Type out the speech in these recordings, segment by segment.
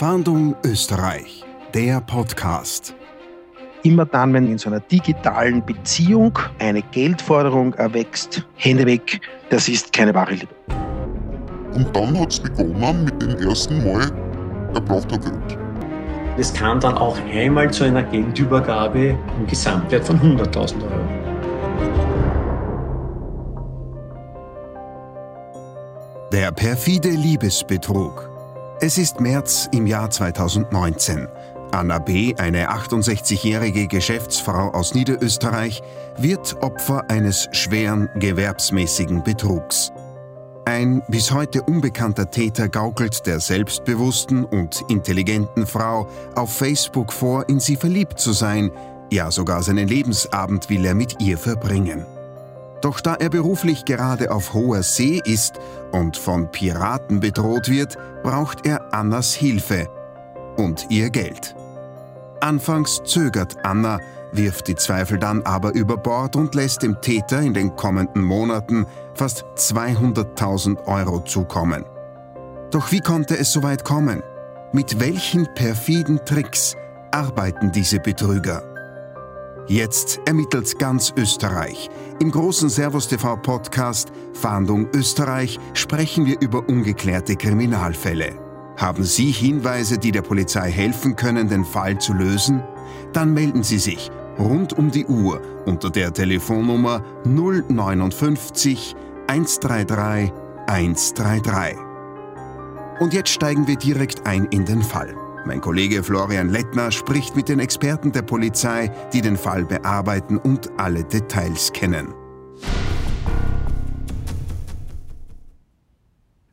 Fahndung Österreich, der Podcast. Immer dann, wenn in so einer digitalen Beziehung eine Geldforderung erwächst, Hände weg, das ist keine wahre Liebe. Und dann hat es begonnen mit dem ersten Mal, er braucht er Geld. Es kam dann auch einmal zu einer Geldübergabe im Gesamtwert von 100.000 Euro. Der perfide Liebesbetrug. Es ist März im Jahr 2019. Anna B., eine 68-jährige Geschäftsfrau aus Niederösterreich, wird Opfer eines schweren gewerbsmäßigen Betrugs. Ein bis heute unbekannter Täter gaukelt der selbstbewussten und intelligenten Frau auf Facebook vor, in sie verliebt zu sein, ja sogar seinen Lebensabend will er mit ihr verbringen. Doch da er beruflich gerade auf hoher See ist und von Piraten bedroht wird, braucht er Annas Hilfe und ihr Geld. Anfangs zögert Anna, wirft die Zweifel dann aber über Bord und lässt dem Täter in den kommenden Monaten fast 200.000 Euro zukommen. Doch wie konnte es so weit kommen? Mit welchen perfiden Tricks arbeiten diese Betrüger? Jetzt ermittelt ganz Österreich. Im großen Servus TV Podcast Fahndung Österreich sprechen wir über ungeklärte Kriminalfälle. Haben Sie Hinweise, die der Polizei helfen können, den Fall zu lösen? Dann melden Sie sich rund um die Uhr unter der Telefonnummer 059 133 133. Und jetzt steigen wir direkt ein in den Fall. Mein Kollege Florian Lettner spricht mit den Experten der Polizei, die den Fall bearbeiten und alle Details kennen.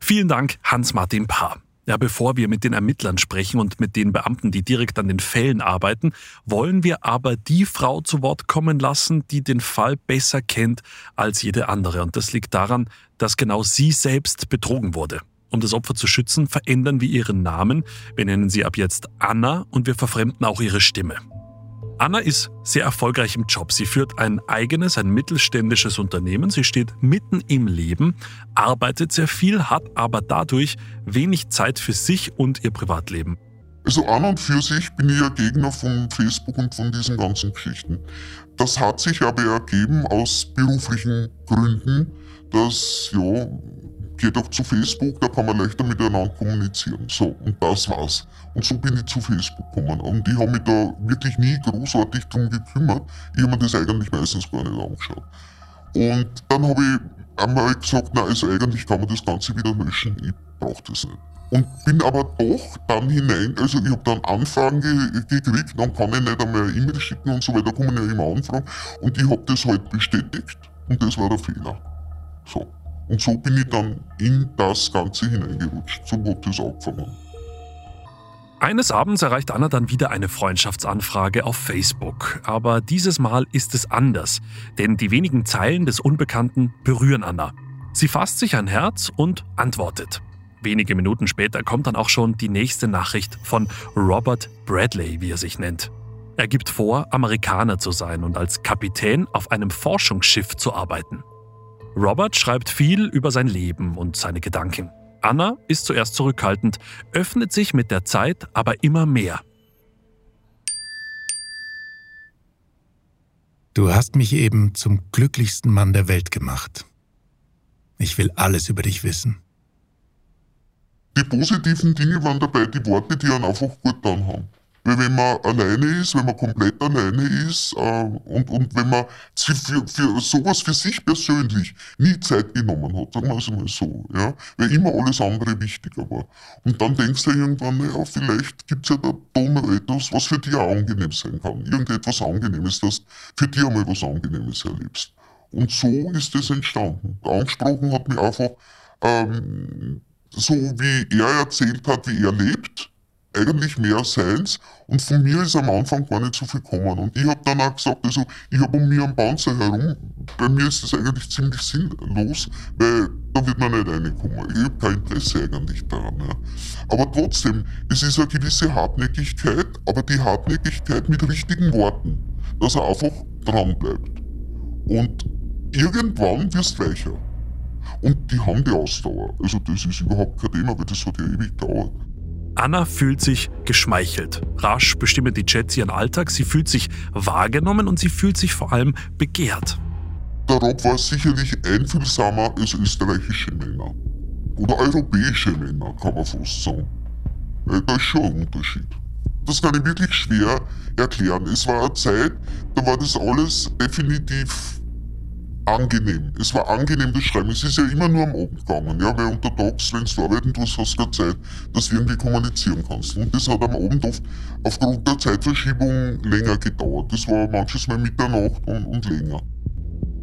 Vielen Dank, Hans-Martin Paar. Ja, bevor wir mit den Ermittlern sprechen und mit den Beamten, die direkt an den Fällen arbeiten, wollen wir aber die Frau zu Wort kommen lassen, die den Fall besser kennt als jede andere. Und das liegt daran, dass genau sie selbst betrogen wurde. Um das Opfer zu schützen, verändern wir ihren Namen. Wir nennen sie ab jetzt Anna und wir verfremden auch ihre Stimme. Anna ist sehr erfolgreich im Job. Sie führt ein eigenes, ein mittelständisches Unternehmen. Sie steht mitten im Leben, arbeitet sehr viel, hat aber dadurch wenig Zeit für sich und ihr Privatleben. Also an und für sich bin ich ja Gegner von Facebook und von diesen ganzen Geschichten. Das hat sich aber ergeben aus beruflichen Gründen, dass ja geh doch zu Facebook, da kann man leichter miteinander kommunizieren. So, und das war's. Und so bin ich zu Facebook gekommen. Und ich habe mich da wirklich nie großartig drum gekümmert. Ich habe mir das eigentlich meistens gar nicht angeschaut. Und dann habe ich einmal gesagt, na, also eigentlich kann man das Ganze wieder löschen. Ich brauche das nicht. Und bin aber doch dann hinein, also ich habe dann Anfragen ge gekriegt, dann kann ich nicht einmal E-Mail schicken und so weiter, kommen ja immer Anfragen. Und ich habe das halt bestätigt und das war der Fehler. So. Und so bin ich dann in das Ganze hineingerutscht. Hat das angefangen. Eines Abends erreicht Anna dann wieder eine Freundschaftsanfrage auf Facebook. Aber dieses Mal ist es anders, denn die wenigen Zeilen des Unbekannten berühren Anna. Sie fasst sich ein Herz und antwortet. Wenige Minuten später kommt dann auch schon die nächste Nachricht von Robert Bradley, wie er sich nennt. Er gibt vor, Amerikaner zu sein und als Kapitän auf einem Forschungsschiff zu arbeiten. Robert schreibt viel über sein Leben und seine Gedanken. Anna ist zuerst zurückhaltend, öffnet sich mit der Zeit aber immer mehr. Du hast mich eben zum glücklichsten Mann der Welt gemacht. Ich will alles über dich wissen. Die positiven Dinge waren dabei, die Worte, die einen einfach gut dann haben. Weil wenn man alleine ist, wenn man komplett alleine ist äh, und, und wenn man für, für sowas für sich persönlich nie Zeit genommen hat, sagen wir es mal so, ja, weil immer alles andere wichtiger war. Und dann denkst du irgendwann, naja, vielleicht gibt es ja da, da noch etwas, was für dich auch angenehm sein kann. Irgendetwas Angenehmes, dass für dich einmal was Angenehmes erlebst. Und so ist es entstanden. Angesprochen hat mich einfach, ähm, so wie er erzählt hat, wie er lebt, eigentlich mehr seins und von mir ist am Anfang gar nicht so viel gekommen. Und ich habe dann auch gesagt, also ich habe um mir einen Panzer herum, bei mir ist das eigentlich ziemlich sinnlos, weil da wird man nicht reinkommen. Ich habe kein Interesse eigentlich daran. Ja. Aber trotzdem, es ist eine gewisse Hartnäckigkeit, aber die Hartnäckigkeit mit richtigen Worten, dass er einfach dran bleibt. Und irgendwann wirst du weicher. Und die haben die Ausdauer. Also das ist überhaupt kein Thema, weil das hat ja ewig gedauert. Anna fühlt sich geschmeichelt. Rasch bestimmen die Chats ihren Alltag, sie fühlt sich wahrgenommen und sie fühlt sich vor allem begehrt. Der Rob war sicherlich einfühlsamer als österreichische Männer. Oder europäische Männer, kann man fast sagen. Äh, da ist schon ein Unterschied. Das kann ich wirklich schwer erklären. Es war eine Zeit, da war das alles definitiv angenehm. Es war angenehm, das Schreiben. Es ist ja immer nur am Abend gegangen, ja, weil untertags, wenn du arbeiten tust, hast du keine Zeit, dass du irgendwie kommunizieren kannst. Und das hat am Abend oft aufgrund der Zeitverschiebung länger gedauert. Das war manches Mal Mitternacht und, und länger.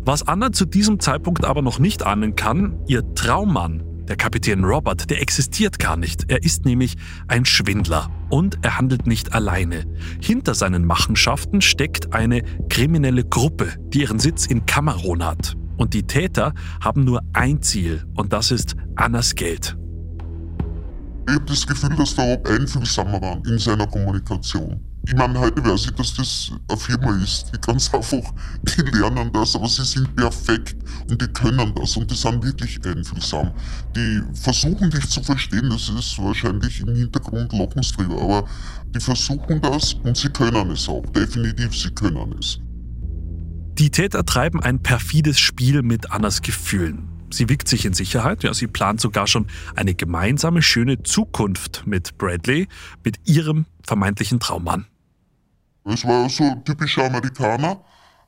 Was Anna zu diesem Zeitpunkt aber noch nicht ahnen kann, ihr Traummann, der Kapitän Robert, der existiert gar nicht. Er ist nämlich ein Schwindler und er handelt nicht alleine. Hinter seinen Machenschaften steckt eine kriminelle Gruppe, die ihren Sitz in Kamerun hat. Und die Täter haben nur ein Ziel und das ist Annas Geld. Ich habe das Gefühl, dass der Rob einfühlsamer war in seiner Kommunikation. Ich meine, heute weiß ich, dass das eine Firma ist. Die ganz einfach, die lernen das, aber sie sind perfekt und die können das und die sind wirklich einfühlsam. Die versuchen dich zu verstehen, das ist wahrscheinlich im Hintergrund drüber, aber die versuchen das und sie können es auch. Definitiv, sie können es. Die Täter treiben ein perfides Spiel mit Annas Gefühlen. Sie wiegt sich in Sicherheit, ja, sie plant sogar schon eine gemeinsame schöne Zukunft mit Bradley, mit ihrem vermeintlichen Traummann. Es war so ein typischer Amerikaner,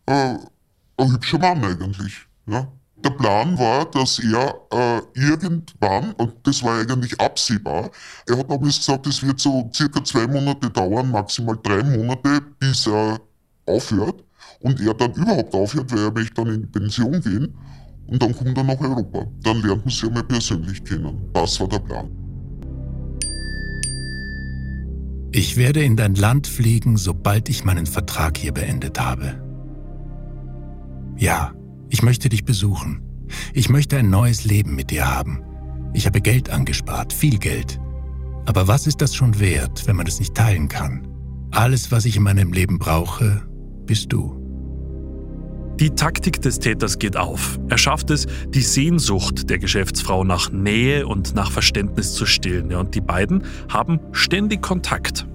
äh, ein hübscher Mann eigentlich. Ja. Der Plan war, dass er äh, irgendwann, und das war eigentlich absehbar, er hat damals gesagt, es wird so circa zwei Monate dauern, maximal drei Monate, bis er aufhört. Und er dann überhaupt aufhört, weil er möchte dann in Pension gehen. Und dann kommt er nach Europa. Dann lernt man sie einmal persönlich kennen. Das war der Plan. Ich werde in dein Land fliegen, sobald ich meinen Vertrag hier beendet habe. Ja, ich möchte dich besuchen. Ich möchte ein neues Leben mit dir haben. Ich habe Geld angespart, viel Geld. Aber was ist das schon wert, wenn man es nicht teilen kann? Alles, was ich in meinem Leben brauche, bist du. Die Taktik des Täters geht auf. Er schafft es, die Sehnsucht der Geschäftsfrau nach Nähe und nach Verständnis zu stillen. und die beiden haben ständig Kontakt.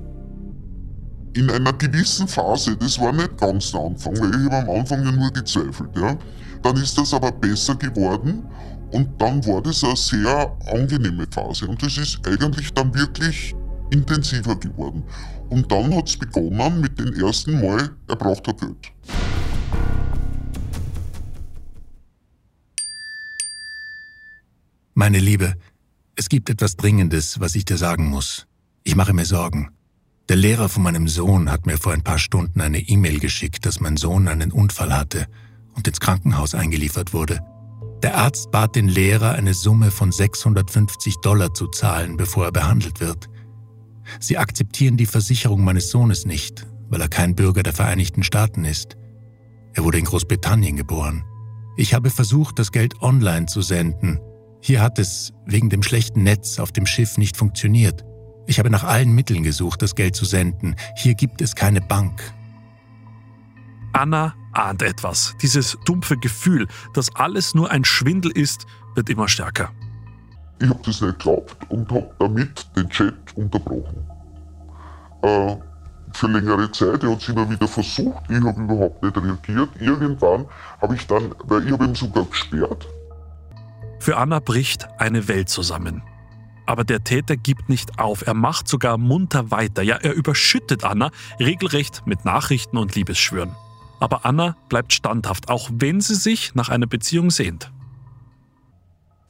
In einer gewissen Phase, das war nicht ganz der Anfang, weil ich habe am Anfang ja nur gezweifelt. Ja. Dann ist das aber besser geworden und dann war das eine sehr angenehme Phase. Und das ist eigentlich dann wirklich intensiver geworden. Und dann hat es begonnen mit dem ersten Mal, er braucht Geld. Meine Liebe, es gibt etwas Dringendes, was ich dir sagen muss. Ich mache mir Sorgen. Der Lehrer von meinem Sohn hat mir vor ein paar Stunden eine E-Mail geschickt, dass mein Sohn einen Unfall hatte und ins Krankenhaus eingeliefert wurde. Der Arzt bat den Lehrer, eine Summe von 650 Dollar zu zahlen, bevor er behandelt wird. Sie akzeptieren die Versicherung meines Sohnes nicht, weil er kein Bürger der Vereinigten Staaten ist. Er wurde in Großbritannien geboren. Ich habe versucht, das Geld online zu senden, hier hat es wegen dem schlechten Netz auf dem Schiff nicht funktioniert. Ich habe nach allen Mitteln gesucht, das Geld zu senden. Hier gibt es keine Bank. Anna ahnt etwas. Dieses dumpfe Gefühl, dass alles nur ein Schwindel ist, wird immer stärker. Ich habe das nicht geglaubt und habe damit den Chat unterbrochen. Äh, für längere Zeit, er hat es immer wieder versucht, ich habe überhaupt nicht reagiert. Irgendwann habe ich dann, weil ich habe ihn sogar gesperrt, für Anna bricht eine Welt zusammen. Aber der Täter gibt nicht auf, er macht sogar munter weiter, ja, er überschüttet Anna regelrecht mit Nachrichten und Liebesschwüren. Aber Anna bleibt standhaft, auch wenn sie sich nach einer Beziehung sehnt.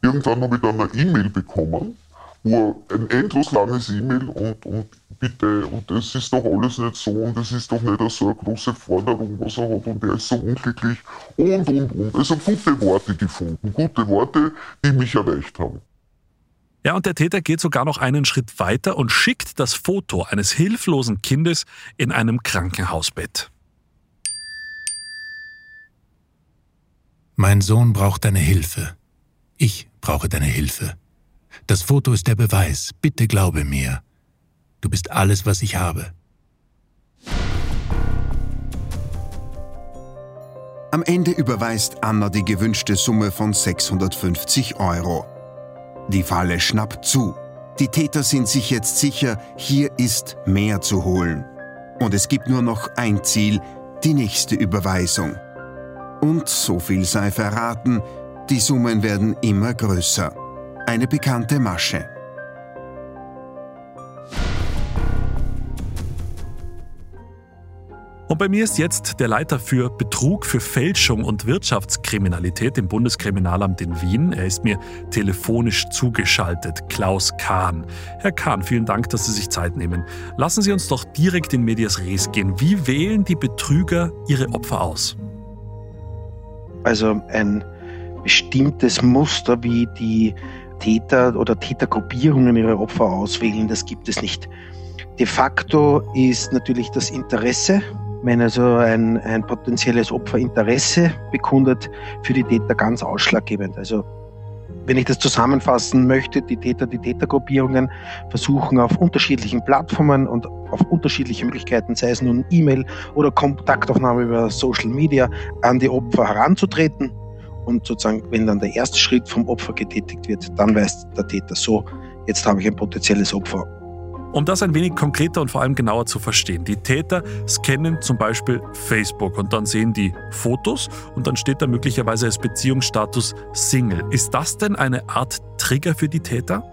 Irgendwann habe ich dann eine E-Mail bekommen, wo ein endlos langes E-Mail und, und bitte, und das ist doch alles nicht so und das ist doch nicht so eine große Forderung, was er hat und er ist so unglücklich und, und, und. Also gute Worte gefunden, gute Worte, die mich erreicht haben. Ja, und der Täter geht sogar noch einen Schritt weiter und schickt das Foto eines hilflosen Kindes in einem Krankenhausbett. Mein Sohn braucht deine Hilfe. Ich brauche deine Hilfe. Das Foto ist der Beweis. Bitte glaube mir. Du bist alles, was ich habe. Am Ende überweist Anna die gewünschte Summe von 650 Euro. Die Falle schnappt zu. Die Täter sind sich jetzt sicher, hier ist mehr zu holen. Und es gibt nur noch ein Ziel, die nächste Überweisung. Und so viel sei verraten, die Summen werden immer größer. Eine bekannte Masche. Und bei mir ist jetzt der Leiter für Betrug, für Fälschung und Wirtschaftskriminalität im Bundeskriminalamt in Wien. Er ist mir telefonisch zugeschaltet, Klaus Kahn. Herr Kahn, vielen Dank, dass Sie sich Zeit nehmen. Lassen Sie uns doch direkt in Medias Res gehen. Wie wählen die Betrüger ihre Opfer aus? Also ein bestimmtes Muster, wie die Täter oder Tätergruppierungen ihre Opfer auswählen, das gibt es nicht. De facto ist natürlich das Interesse wenn also ein, ein potenzielles Opfer Interesse bekundet, für die Täter ganz ausschlaggebend. Also wenn ich das zusammenfassen möchte, die Täter, die Tätergruppierungen versuchen auf unterschiedlichen Plattformen und auf unterschiedliche Möglichkeiten, sei es nun E-Mail oder Kontaktaufnahme über Social Media, an die Opfer heranzutreten. Und sozusagen, wenn dann der erste Schritt vom Opfer getätigt wird, dann weiß der Täter so, jetzt habe ich ein potenzielles Opfer um das ein wenig konkreter und vor allem genauer zu verstehen. Die Täter scannen zum Beispiel Facebook und dann sehen die Fotos und dann steht da möglicherweise als Beziehungsstatus Single. Ist das denn eine Art Trigger für die Täter?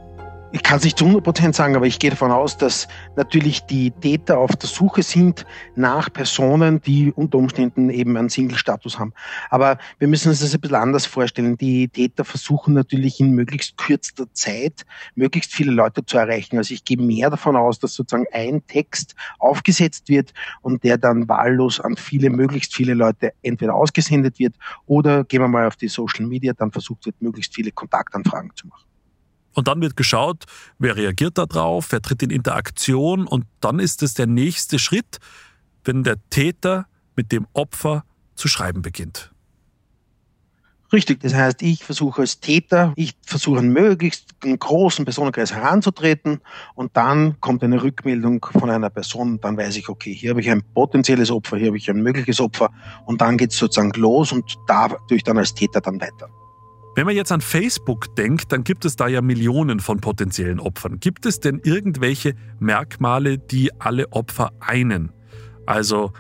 Ich kann es nicht zu 100 sagen, aber ich gehe davon aus, dass natürlich die Täter auf der Suche sind nach Personen, die unter Umständen eben einen Single-Status haben. Aber wir müssen uns das ein bisschen anders vorstellen. Die Täter versuchen natürlich in möglichst kürzester Zeit möglichst viele Leute zu erreichen. Also ich gehe mehr davon aus, dass sozusagen ein Text aufgesetzt wird und der dann wahllos an viele, möglichst viele Leute entweder ausgesendet wird oder gehen wir mal auf die Social Media, dann versucht wird, möglichst viele Kontaktanfragen zu machen. Und dann wird geschaut, wer reagiert darauf, wer tritt in Interaktion und dann ist es der nächste Schritt, wenn der Täter mit dem Opfer zu schreiben beginnt. Richtig, das heißt, ich versuche als Täter, ich versuche einen möglichst großen Personenkreis heranzutreten und dann kommt eine Rückmeldung von einer Person dann weiß ich, okay, hier habe ich ein potenzielles Opfer, hier habe ich ein mögliches Opfer und dann geht es sozusagen los und da tue ich dann als Täter dann weiter. Wenn man jetzt an Facebook denkt, dann gibt es da ja Millionen von potenziellen Opfern. Gibt es denn irgendwelche Merkmale, die alle Opfer einen? Also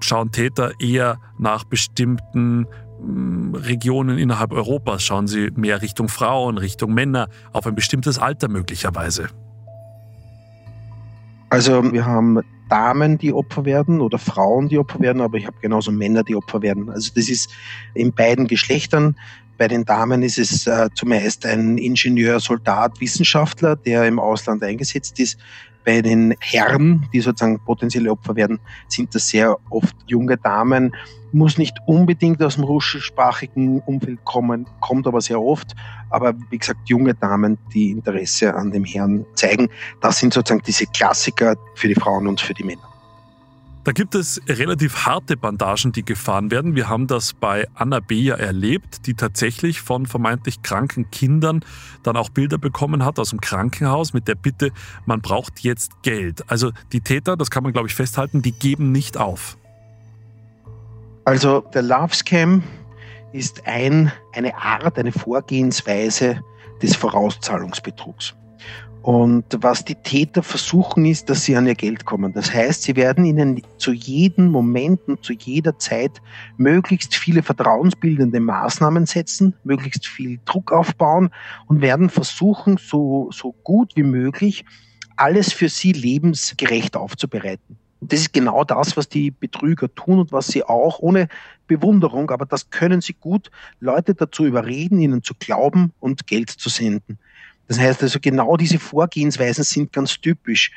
schauen Täter eher nach bestimmten hm, Regionen innerhalb Europas? Schauen sie mehr Richtung Frauen, Richtung Männer, auf ein bestimmtes Alter möglicherweise? Also wir haben Damen, die Opfer werden oder Frauen, die Opfer werden, aber ich habe genauso Männer, die Opfer werden. Also das ist in beiden Geschlechtern. Bei den Damen ist es äh, zumeist ein Ingenieur, Soldat, Wissenschaftler, der im Ausland eingesetzt ist. Bei den Herren, die sozusagen potenzielle Opfer werden, sind das sehr oft junge Damen. Muss nicht unbedingt aus dem russischsprachigen Umfeld kommen, kommt aber sehr oft. Aber wie gesagt, junge Damen, die Interesse an dem Herrn zeigen, das sind sozusagen diese Klassiker für die Frauen und für die Männer. Da gibt es relativ harte Bandagen, die gefahren werden. Wir haben das bei Anna B. ja erlebt, die tatsächlich von vermeintlich kranken Kindern dann auch Bilder bekommen hat aus dem Krankenhaus mit der Bitte, man braucht jetzt Geld. Also die Täter, das kann man glaube ich festhalten, die geben nicht auf. Also der Love Scam ist ein, eine Art, eine Vorgehensweise des Vorauszahlungsbetrugs. Und was die Täter versuchen ist, dass sie an ihr Geld kommen. Das heißt, sie werden ihnen zu jedem Moment und zu jeder Zeit möglichst viele vertrauensbildende Maßnahmen setzen, möglichst viel Druck aufbauen und werden versuchen, so, so gut wie möglich alles für sie lebensgerecht aufzubereiten. Das ist genau das, was die Betrüger tun und was sie auch ohne Bewunderung, aber das können sie gut, Leute dazu überreden, ihnen zu glauben und Geld zu senden. Das heißt also, genau diese Vorgehensweisen sind ganz typisch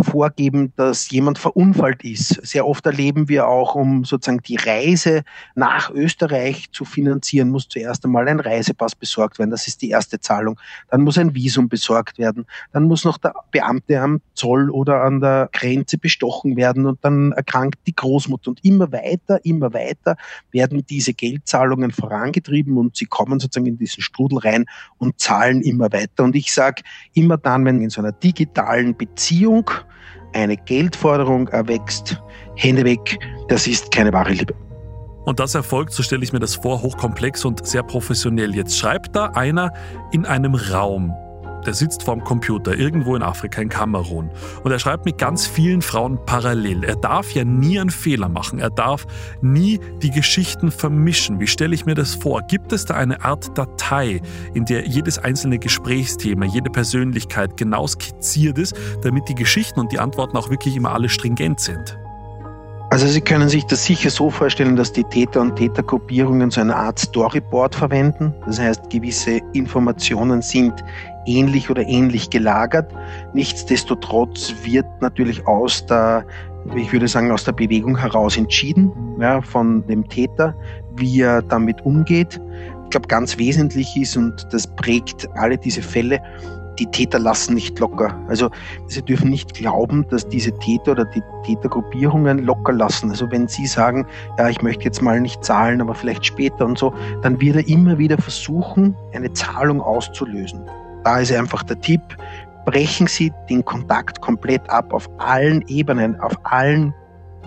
vorgeben, dass jemand verunfallt ist. Sehr oft erleben wir auch, um sozusagen die Reise nach Österreich zu finanzieren, muss zuerst einmal ein Reisepass besorgt werden. Das ist die erste Zahlung. Dann muss ein Visum besorgt werden. Dann muss noch der Beamte am Zoll oder an der Grenze bestochen werden und dann erkrankt die Großmutter. Und immer weiter, immer weiter werden diese Geldzahlungen vorangetrieben und sie kommen sozusagen in diesen Strudel rein und zahlen immer weiter. Und ich sage immer dann, wenn in so einer digitalen Beziehung eine Geldforderung erwächst, Hände weg, das ist keine wahre Liebe. Und das erfolgt, so stelle ich mir das vor, hochkomplex und sehr professionell. Jetzt schreibt da einer in einem Raum. Der sitzt vorm Computer irgendwo in Afrika, in Kamerun. Und er schreibt mit ganz vielen Frauen parallel. Er darf ja nie einen Fehler machen. Er darf nie die Geschichten vermischen. Wie stelle ich mir das vor? Gibt es da eine Art Datei, in der jedes einzelne Gesprächsthema, jede Persönlichkeit genau skizziert ist, damit die Geschichten und die Antworten auch wirklich immer alle stringent sind? Also Sie können sich das sicher so vorstellen, dass die Täter und Tätergruppierungen so eine Art Storyboard verwenden. Das heißt, gewisse Informationen sind ähnlich oder ähnlich gelagert. Nichtsdestotrotz wird natürlich aus der, ich würde sagen, aus der Bewegung heraus entschieden ja, von dem Täter, wie er damit umgeht. Ich glaube, ganz wesentlich ist, und das prägt alle diese Fälle, die Täter lassen nicht locker. Also sie dürfen nicht glauben, dass diese Täter oder die Tätergruppierungen locker lassen. Also wenn sie sagen, ja, ich möchte jetzt mal nicht zahlen, aber vielleicht später und so, dann wird er immer wieder versuchen, eine Zahlung auszulösen. Da ist einfach der Tipp, brechen Sie den Kontakt komplett ab auf allen Ebenen, auf allen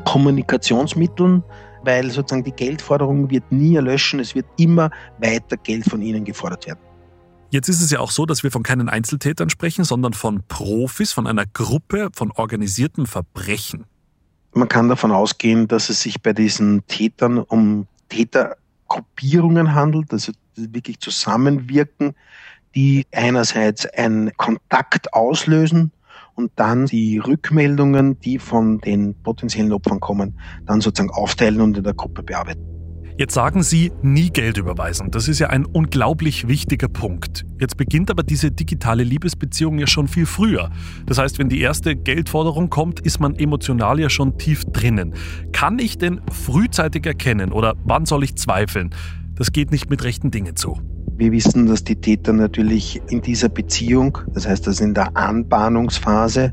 Kommunikationsmitteln, weil sozusagen die Geldforderung wird nie erlöschen, es wird immer weiter Geld von Ihnen gefordert werden. Jetzt ist es ja auch so, dass wir von keinen Einzeltätern sprechen, sondern von Profis, von einer Gruppe von organisierten Verbrechen. Man kann davon ausgehen, dass es sich bei diesen Tätern um Tätergruppierungen handelt, also wirklich zusammenwirken, die einerseits einen Kontakt auslösen und dann die Rückmeldungen, die von den potenziellen Opfern kommen, dann sozusagen aufteilen und in der Gruppe bearbeiten. Jetzt sagen Sie, nie Geld überweisen. Das ist ja ein unglaublich wichtiger Punkt. Jetzt beginnt aber diese digitale Liebesbeziehung ja schon viel früher. Das heißt, wenn die erste Geldforderung kommt, ist man emotional ja schon tief drinnen. Kann ich denn frühzeitig erkennen oder wann soll ich zweifeln? Das geht nicht mit rechten Dingen zu. Wir wissen, dass die Täter natürlich in dieser Beziehung, das heißt, dass in der Anbahnungsphase,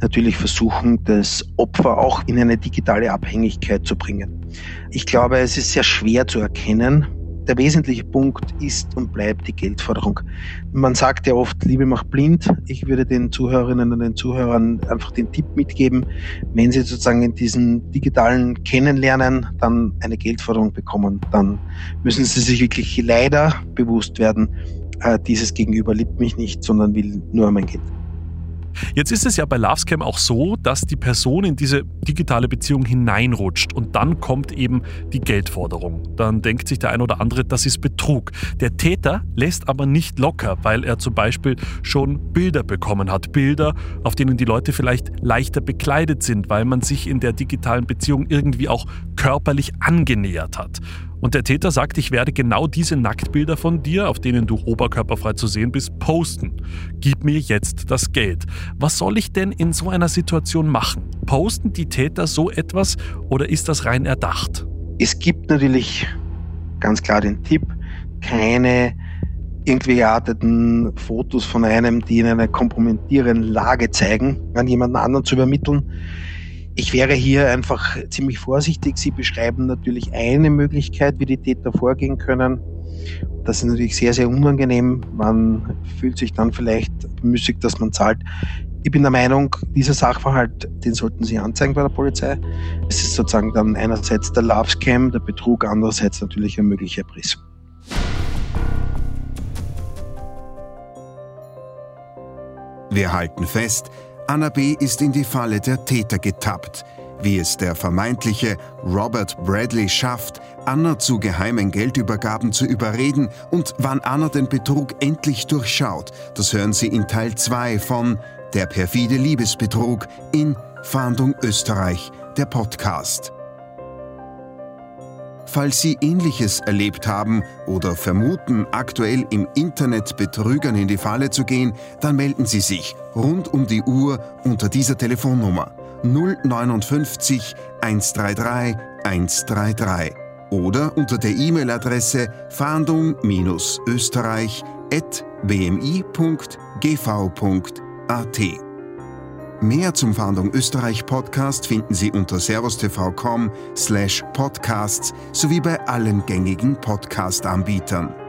natürlich versuchen, das Opfer auch in eine digitale Abhängigkeit zu bringen. Ich glaube, es ist sehr schwer zu erkennen. Der wesentliche Punkt ist und bleibt die Geldforderung. Man sagt ja oft, Liebe macht blind. Ich würde den Zuhörerinnen und den Zuhörern einfach den Tipp mitgeben, wenn sie sozusagen in diesem digitalen Kennenlernen dann eine Geldforderung bekommen, dann müssen sie sich wirklich leider bewusst werden, äh, dieses Gegenüber liebt mich nicht, sondern will nur mein Geld. Jetzt ist es ja bei Lovescam auch so, dass die Person in diese digitale Beziehung hineinrutscht und dann kommt eben die Geldforderung. Dann denkt sich der ein oder andere, das ist Betrug. Der Täter lässt aber nicht locker, weil er zum Beispiel schon Bilder bekommen hat. Bilder, auf denen die Leute vielleicht leichter bekleidet sind, weil man sich in der digitalen Beziehung irgendwie auch körperlich angenähert hat. Und der Täter sagt, ich werde genau diese Nacktbilder von dir, auf denen du oberkörperfrei zu sehen bist, posten. Gib mir jetzt das Geld. Was soll ich denn in so einer Situation machen? Posten die Täter so etwas oder ist das rein erdacht? Es gibt natürlich ganz klar den Tipp, keine irgendwie gearteten Fotos von einem, die in einer kompromittierenden Lage zeigen, an jemanden anderen zu übermitteln. Ich wäre hier einfach ziemlich vorsichtig. Sie beschreiben natürlich eine Möglichkeit, wie die Täter vorgehen können. Das ist natürlich sehr, sehr unangenehm. Man fühlt sich dann vielleicht müßig, dass man zahlt. Ich bin der Meinung, dieser Sachverhalt, den sollten Sie anzeigen bei der Polizei. Es ist sozusagen dann einerseits der Love Scam, der Betrug, andererseits natürlich ein möglicher Erpressung. Wir halten fest, Anna B. ist in die Falle der Täter getappt. Wie es der vermeintliche Robert Bradley schafft, Anna zu geheimen Geldübergaben zu überreden und wann Anna den Betrug endlich durchschaut, das hören Sie in Teil 2 von Der perfide Liebesbetrug in Fahndung Österreich, der Podcast. Falls Sie ähnliches erlebt haben oder vermuten, aktuell im Internet Betrügern in die Falle zu gehen, dann melden Sie sich rund um die Uhr unter dieser Telefonnummer 059 133 133 oder unter der E-Mail-Adresse fahndung-österreich.bmi.gv.at. Mehr zum Fahndung Österreich Podcast finden Sie unter servustv.com slash podcasts sowie bei allen gängigen Podcast-Anbietern.